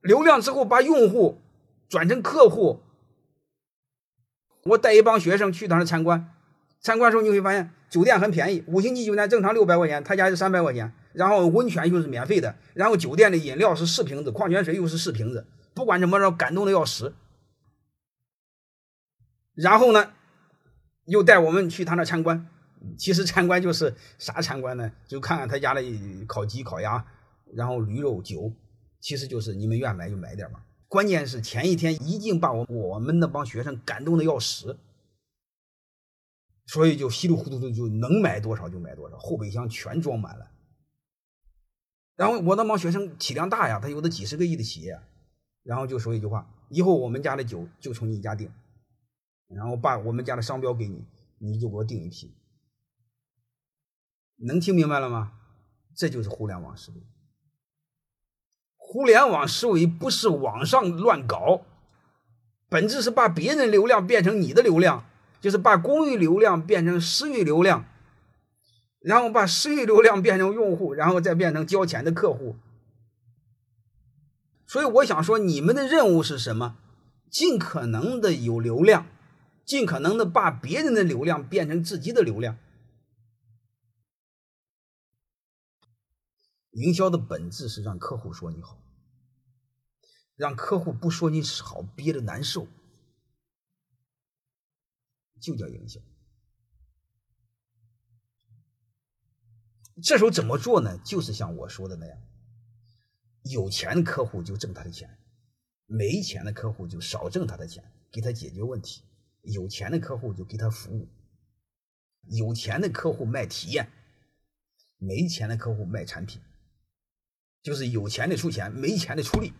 流量之后把用户转成客户。我带一帮学生去他那参观，参观的时候你会发现酒店很便宜，五星级酒店正常六百块钱，他家是三百块钱，然后温泉又是免费的，然后酒店的饮料是四瓶子，矿泉水又是四瓶子，不管怎么着感动的要死。然后呢，又带我们去他那参观，其实参观就是啥参观呢？就看看他家的烤鸡、烤鸭，然后驴肉、酒，其实就是你们愿买就买点嘛。关键是前一天一定把我我们那帮学生感动的要死，所以就稀里糊涂的就能买多少就买多少，后备箱全装满了。然后我那帮学生体量大呀，他有的几十个亿的企业，然后就说一句话：以后我们家的酒就从你家订，然后把我们家的商标给你，你就给我订一批。能听明白了吗？这就是互联网思维。互联网思维不是网上乱搞，本质是把别人流量变成你的流量，就是把公域流量变成私域流量，然后把私域流量变成用户，然后再变成交钱的客户。所以我想说，你们的任务是什么？尽可能的有流量，尽可能的把别人的流量变成自己的流量。营销的本质是让客户说你好，让客户不说你好憋着难受，就叫营销。这时候怎么做呢？就是像我说的那样，有钱的客户就挣他的钱，没钱的客户就少挣他的钱，给他解决问题；有钱的客户就给他服务，有钱的客户卖体验，没钱的客户卖产品。就是有钱的出钱，没钱的出力。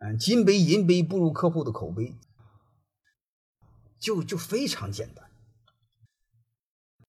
嗯，金杯银杯不如客户的口碑，就就非常简单。